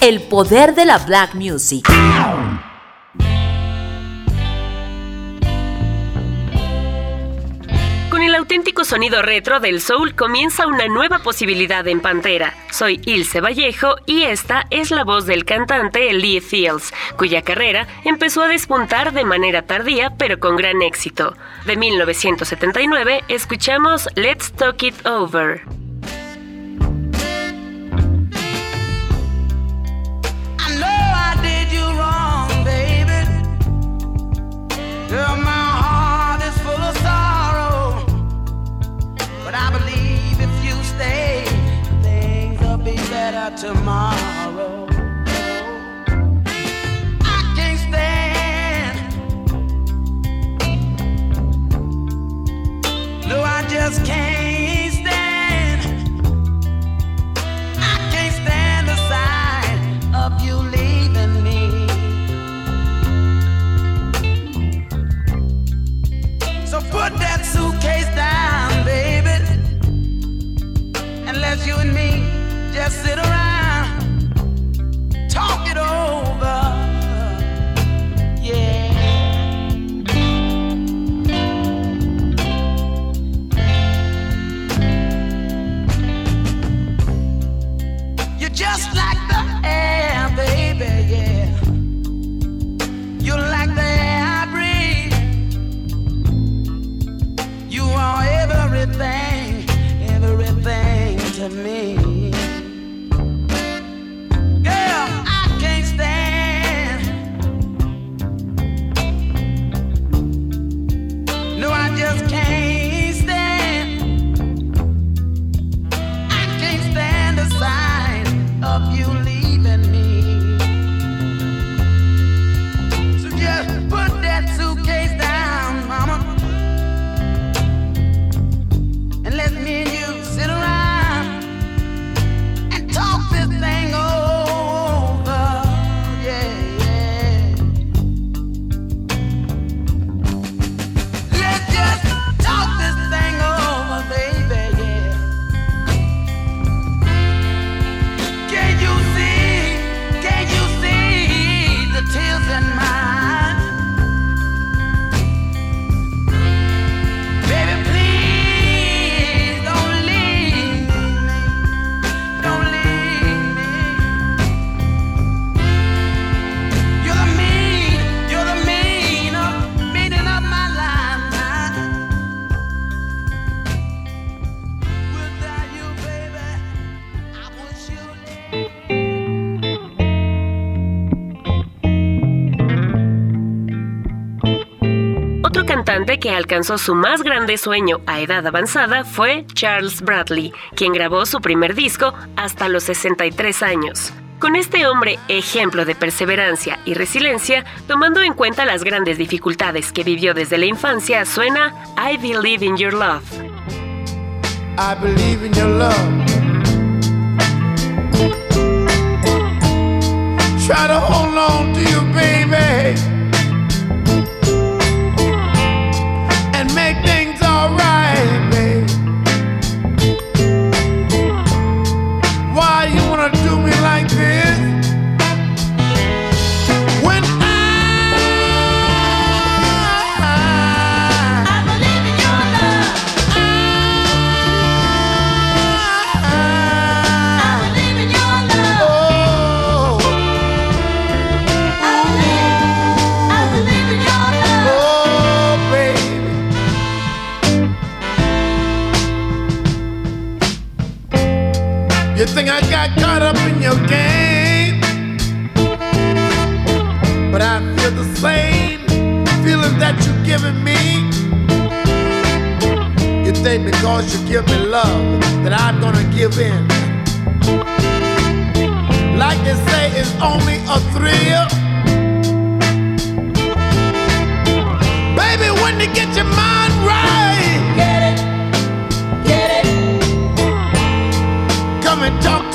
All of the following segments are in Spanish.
el poder de la black music. Con el auténtico sonido retro del soul comienza una nueva posibilidad en Pantera. Soy Ilse Vallejo y esta es la voz del cantante Lee Fields, cuya carrera empezó a despuntar de manera tardía pero con gran éxito. De 1979 escuchamos Let's Talk It Over. Tomorrow. I can't stand. No, I just can't sit around, que alcanzó su más grande sueño a edad avanzada fue Charles Bradley, quien grabó su primer disco hasta los 63 años. Con este hombre, ejemplo de perseverancia y resiliencia, tomando en cuenta las grandes dificultades que vivió desde la infancia, suena I Believe in Your Love. I believe in your love. Try to hold on to you, baby. That you're giving me. You think because you give me love that I'm gonna give in. Like they say, is only a thrill. Baby, when you get your mind right, get it, get it. Come and talk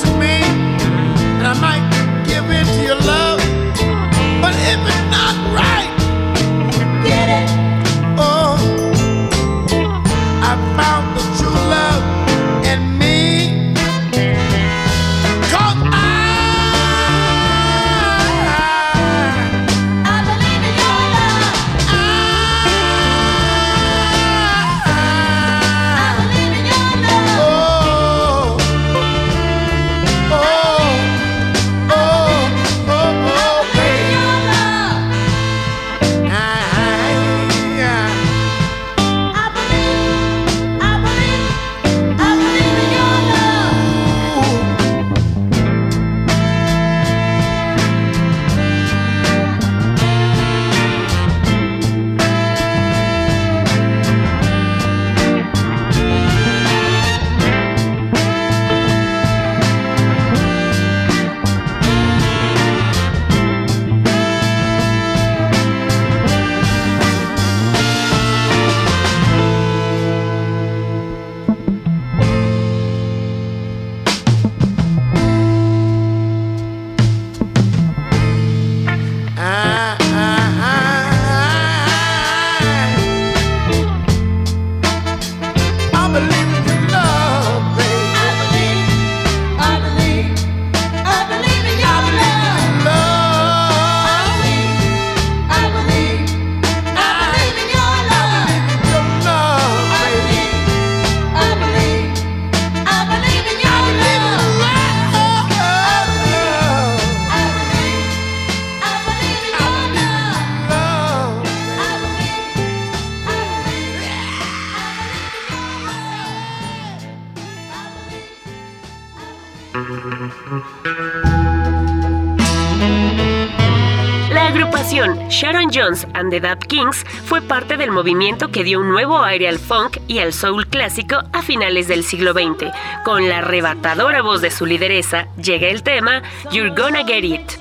La agrupación Sharon Jones and the Dap Kings fue parte del movimiento que dio un nuevo aire al funk y al soul clásico a finales del siglo XX. Con la arrebatadora voz de su lideresa, llega el tema You're Gonna Get It.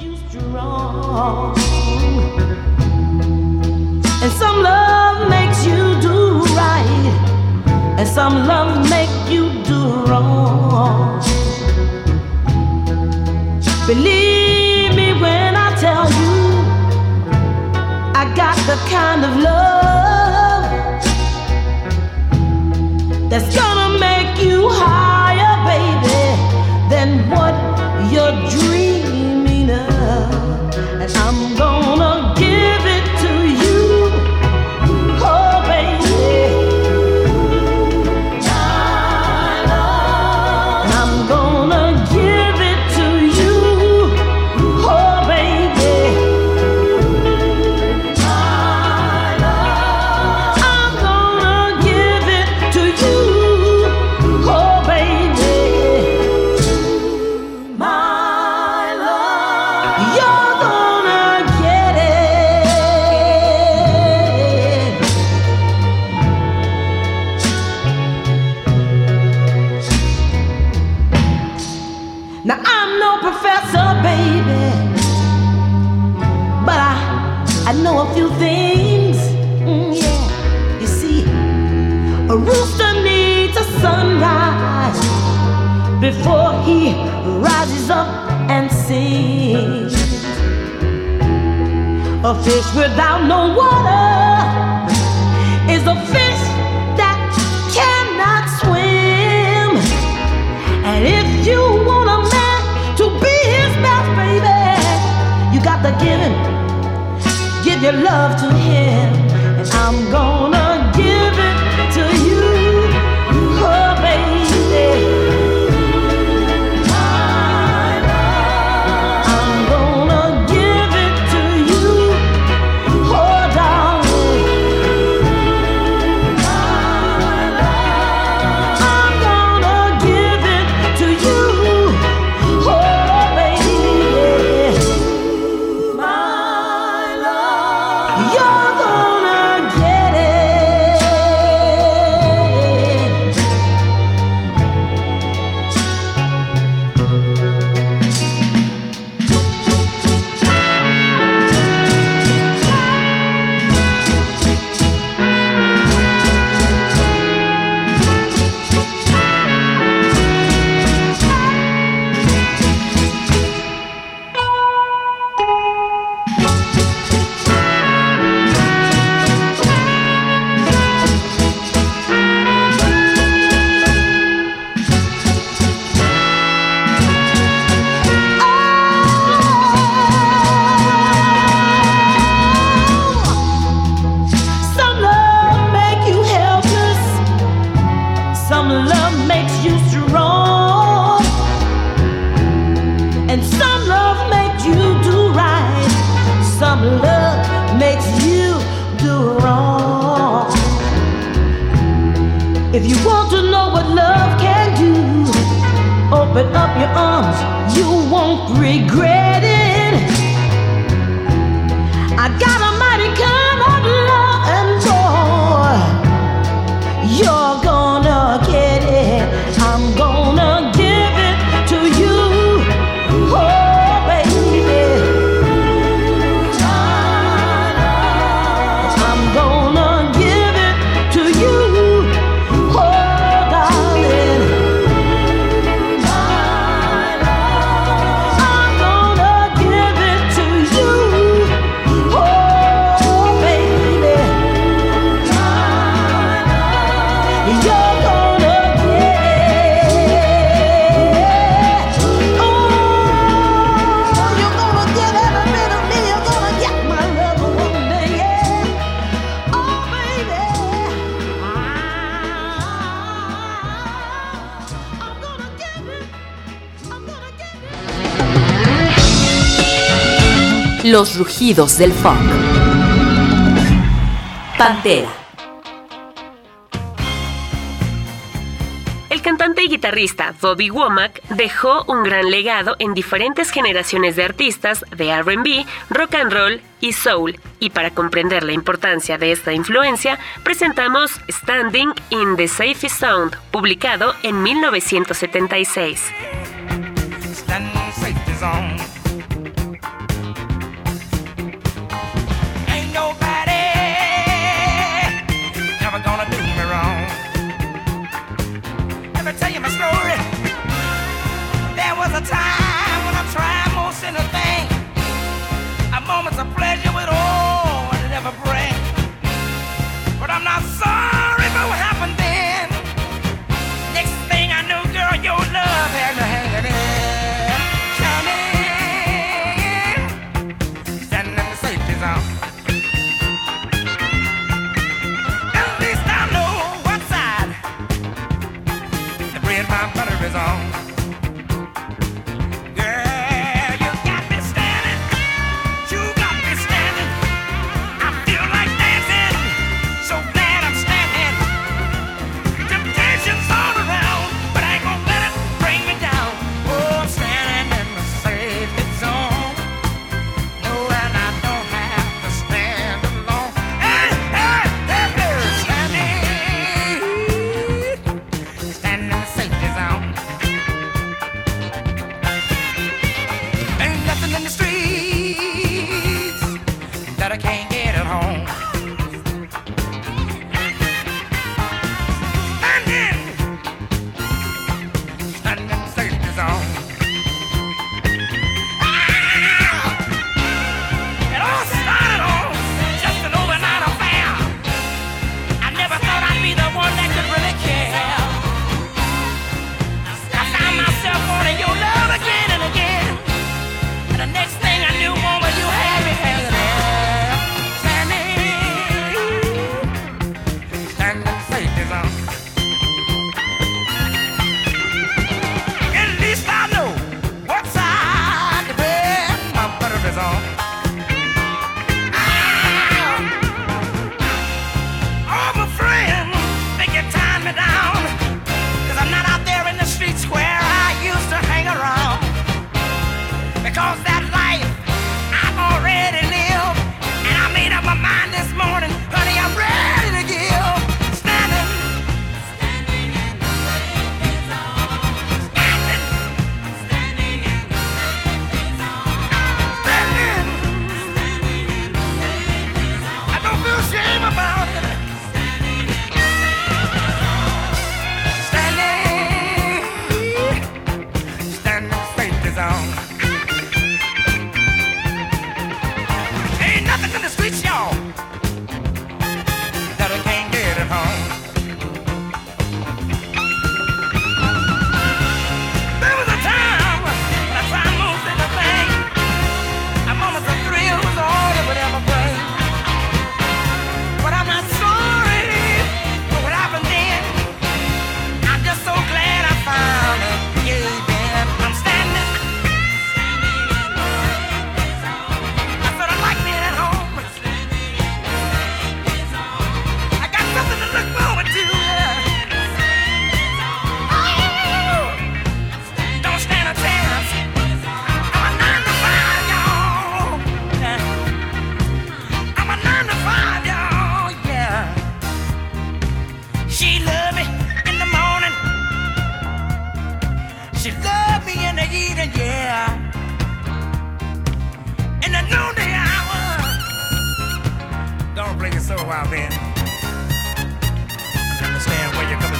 And some love makes you do right, and some love make you do wrong. Believe when I tell you, I got the kind of love that's gonna make you higher, baby, than what you're dreaming of. And I'm gonna sings. A fish without no water is a fish that cannot swim. And if you want a man to be his best, baby, you got to give him, give your love to him. And I'm gonna If you want to know what love can do, open up your arms, you won't regret it. I got Los rugidos del funk. Pantera. El cantante y guitarrista Bobby Womack dejó un gran legado en diferentes generaciones de artistas de RB, rock and roll y soul. Y para comprender la importancia de esta influencia, presentamos Standing in the Safe Sound, publicado en 1976. Story. There was a time when I tried most anything. A moments of pleasure with all it ever bring. But I'm not sorry then. I understand where you're coming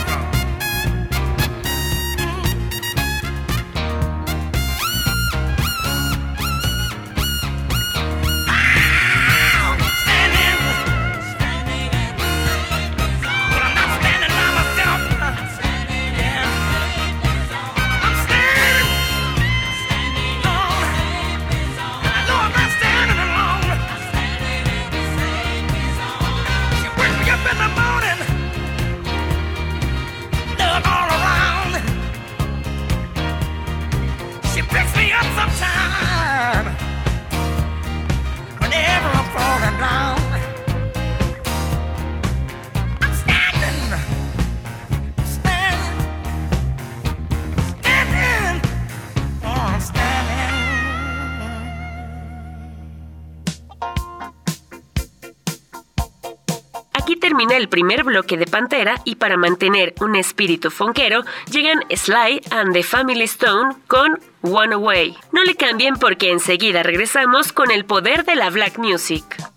primer bloque de Pantera y para mantener un espíritu fonquero llegan Sly and the Family Stone con One Away. No le cambien porque enseguida regresamos con el poder de la black music.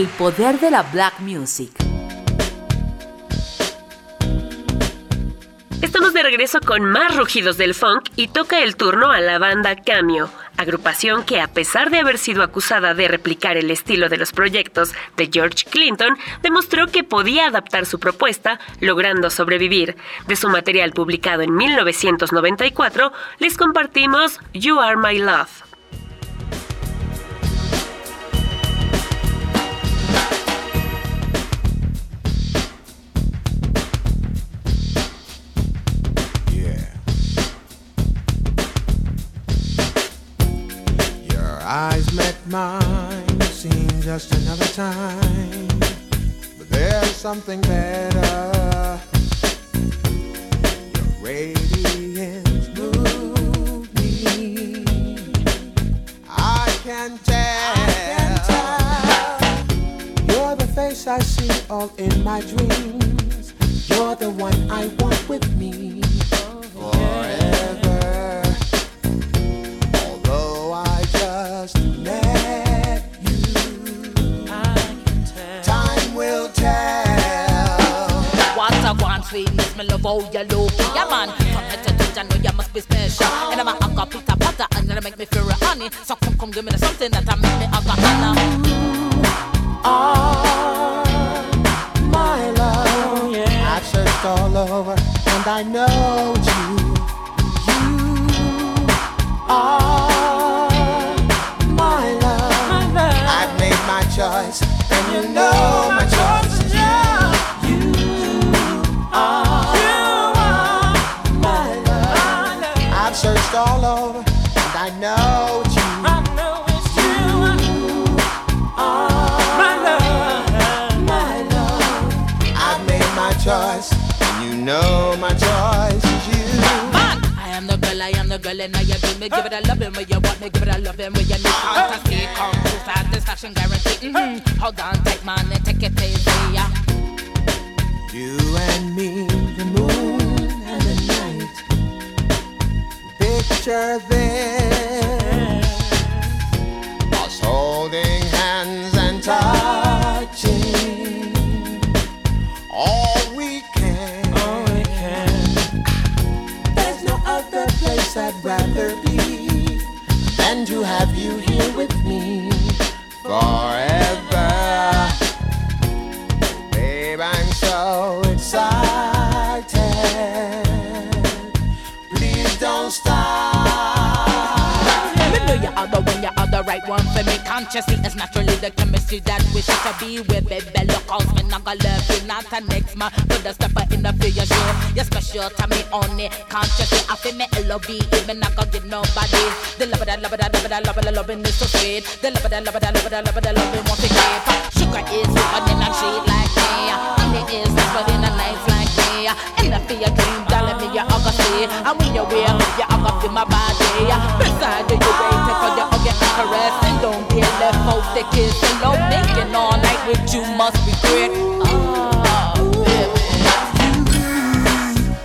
El poder de la black music. Estamos de regreso con más rugidos del funk y toca el turno a la banda Cameo, agrupación que a pesar de haber sido acusada de replicar el estilo de los proyectos de George Clinton, demostró que podía adaptar su propuesta, logrando sobrevivir. De su material publicado en 1994, les compartimos You Are My Love. Met mine seemed just another time. But there's something better. Your radiance moved me. I can tell. You're the face I see all in my dreams. You're the one I want with me forever. Me love how you look. Yeah, man, to I know you must be special. And I'm a make me feel real honey. So come, come, give me something that I make me my love. I've searched all over and I know all over and I know it's you. my love. I've made my choice, and you know my choice is you. Man, I am the girl, I am the girl, and now you give me, give it a loving when you want me, give it a loving when you need fantasy, come to satisfaction guarantee. Mm-hmm. Hold on, take man, and take it easy, yeah. You and me, the moon Picture this. Us holding hands and touching. All we can. All we can. There's no other place I'd rather be than to have you here with me forever. One for me. Consciously, it's naturally the chemistry that wishes to be with baby. Look out, me not gonna love you, not a next man. Put the stepper in the figure show. You're special to me only. Consciously, I feel me L-O-V, even not gonna give nobody. The love that, love that, love that, love that, loving is so sweet. The love that, love that, love that, love that, loving won't forget. Sugar is sweeter than a treat like me. Honey is sweeter than a nice like me. And I feel dream, darling, me you gonna see. And when you wear, you are gonna feel my body. Beside you, you waiting for your hug and caress. And don't get left out the kiss and love making all night with you must be great. Ah, oh, baby.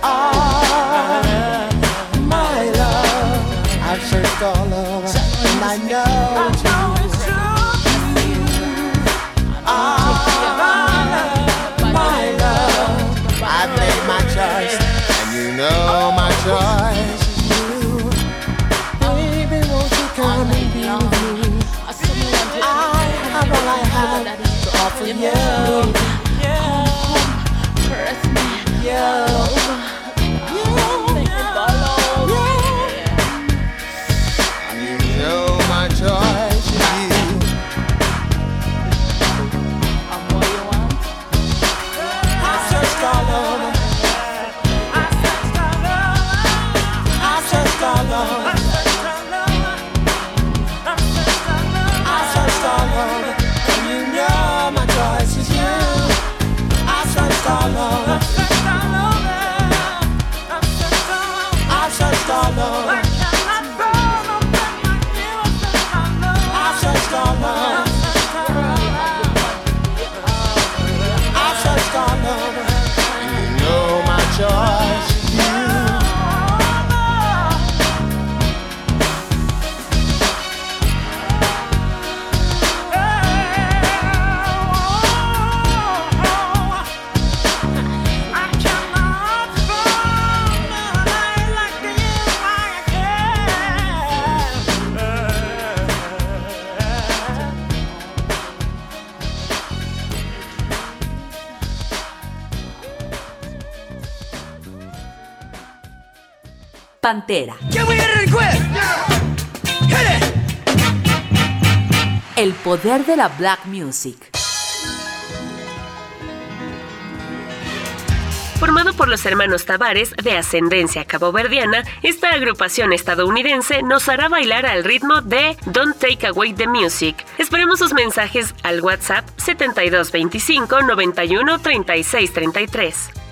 are my love. I've searched all over, and I know Pantera. El poder de la black music. Formado por los hermanos Tavares, de ascendencia caboverdiana, esta agrupación estadounidense nos hará bailar al ritmo de Don't Take Away the Music. Esperemos sus mensajes al WhatsApp 7225 91 36 33.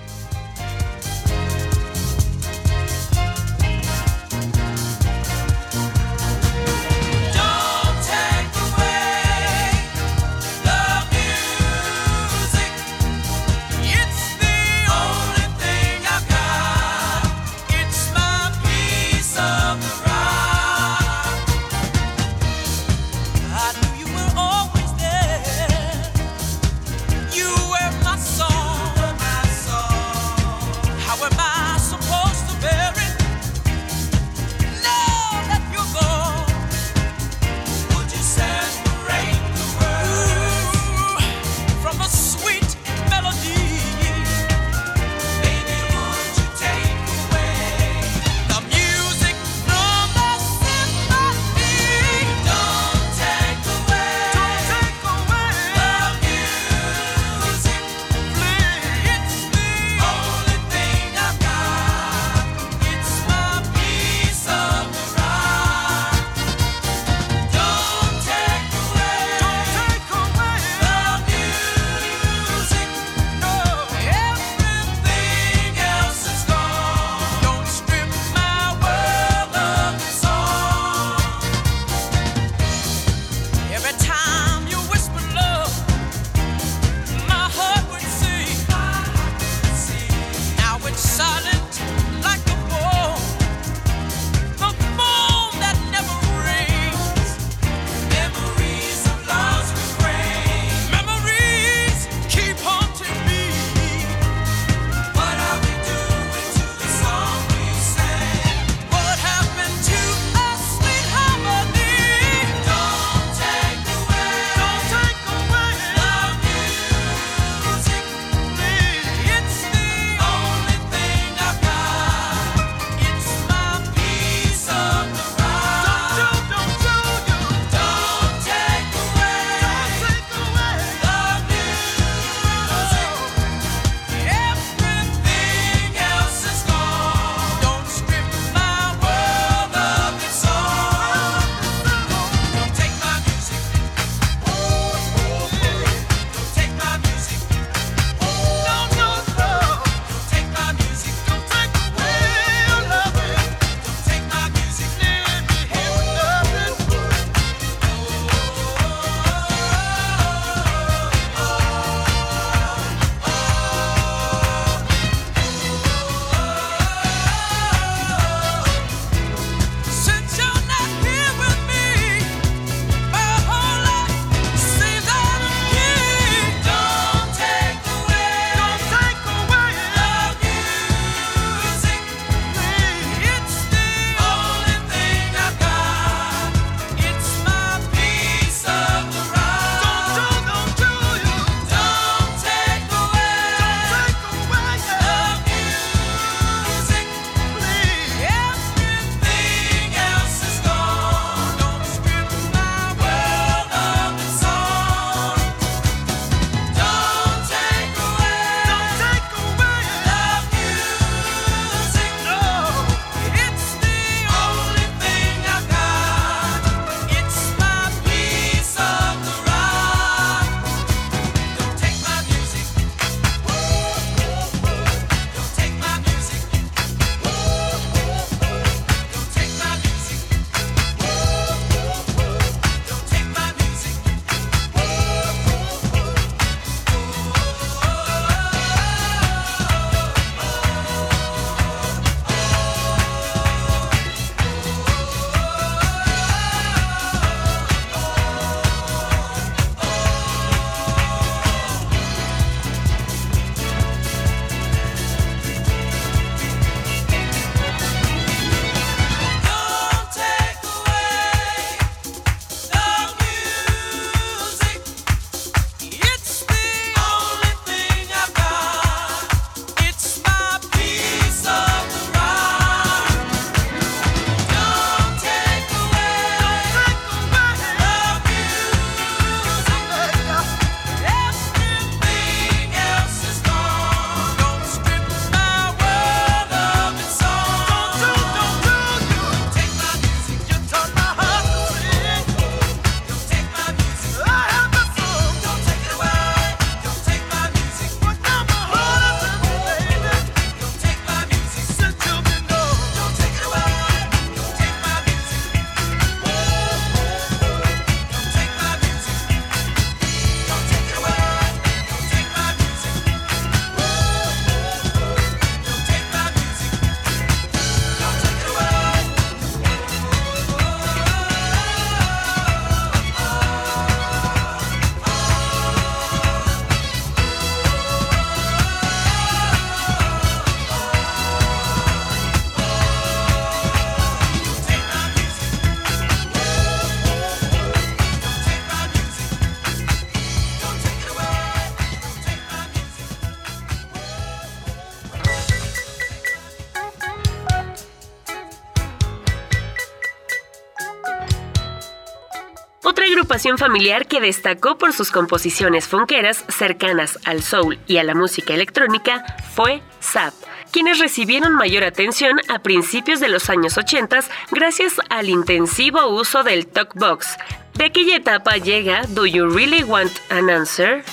Familiar que destacó por sus composiciones funkeras cercanas al soul y a la música electrónica fue Zap, quienes recibieron mayor atención a principios de los años 80 gracias al intensivo uso del talkbox. De aquella etapa llega Do You Really Want an Answer?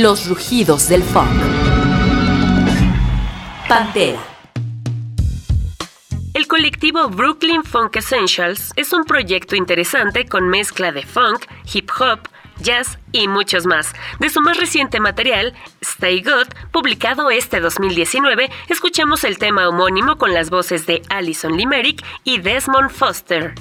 Los rugidos del funk. Pantera. El colectivo Brooklyn Funk Essentials es un proyecto interesante con mezcla de funk, hip hop, jazz y muchos más. De su más reciente material, Stay Good, publicado este 2019, escuchamos el tema homónimo con las voces de Alison Limerick y Desmond Foster.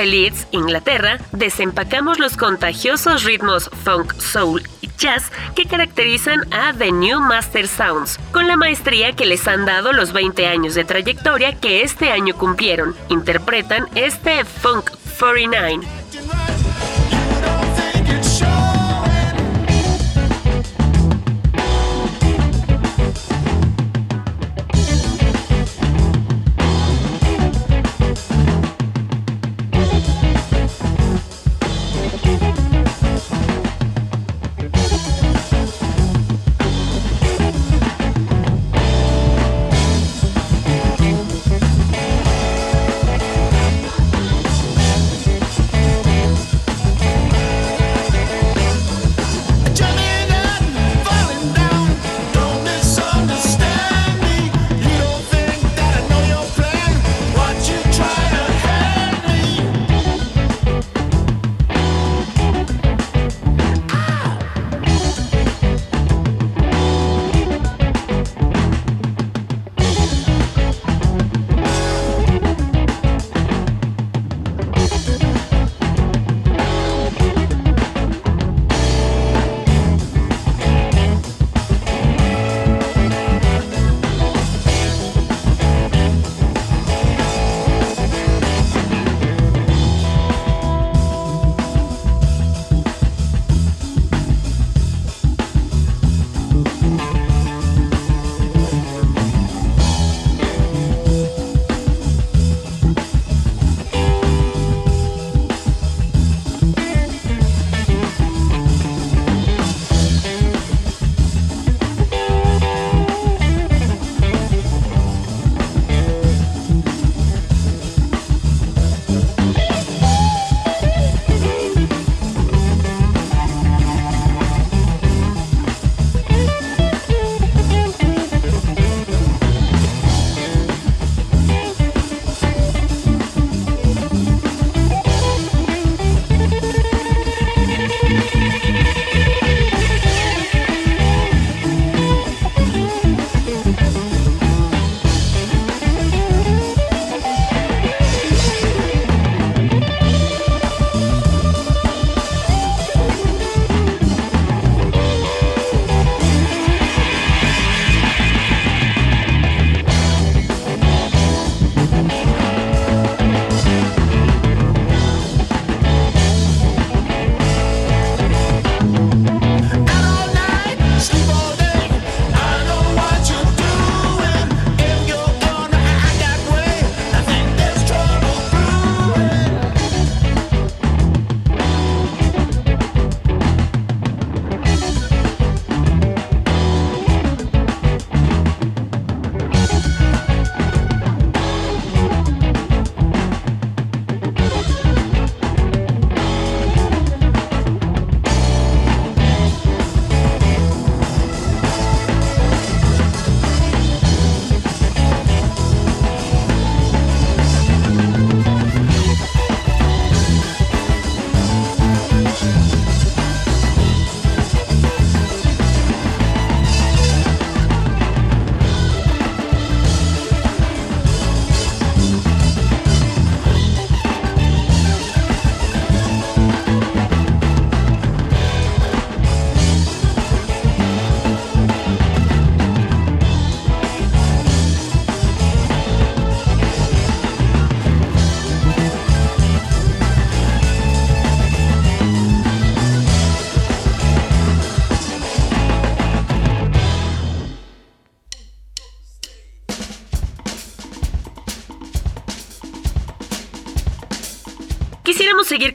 De Leeds, Inglaterra, desempacamos los contagiosos ritmos funk, soul y jazz que caracterizan a The New Master Sounds, con la maestría que les han dado los 20 años de trayectoria que este año cumplieron. Interpretan este Funk 49.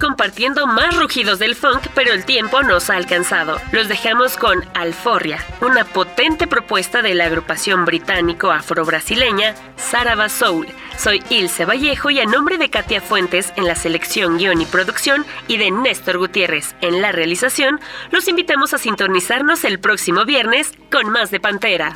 Compartiendo más rugidos del funk, pero el tiempo nos ha alcanzado. Los dejamos con Alforria, una potente propuesta de la agrupación británico-afro-brasileña Saraba Soul. Soy Ilse Vallejo y a nombre de Katia Fuentes en la selección, guion y producción y de Néstor Gutiérrez en la realización, los invitamos a sintonizarnos el próximo viernes con más de Pantera.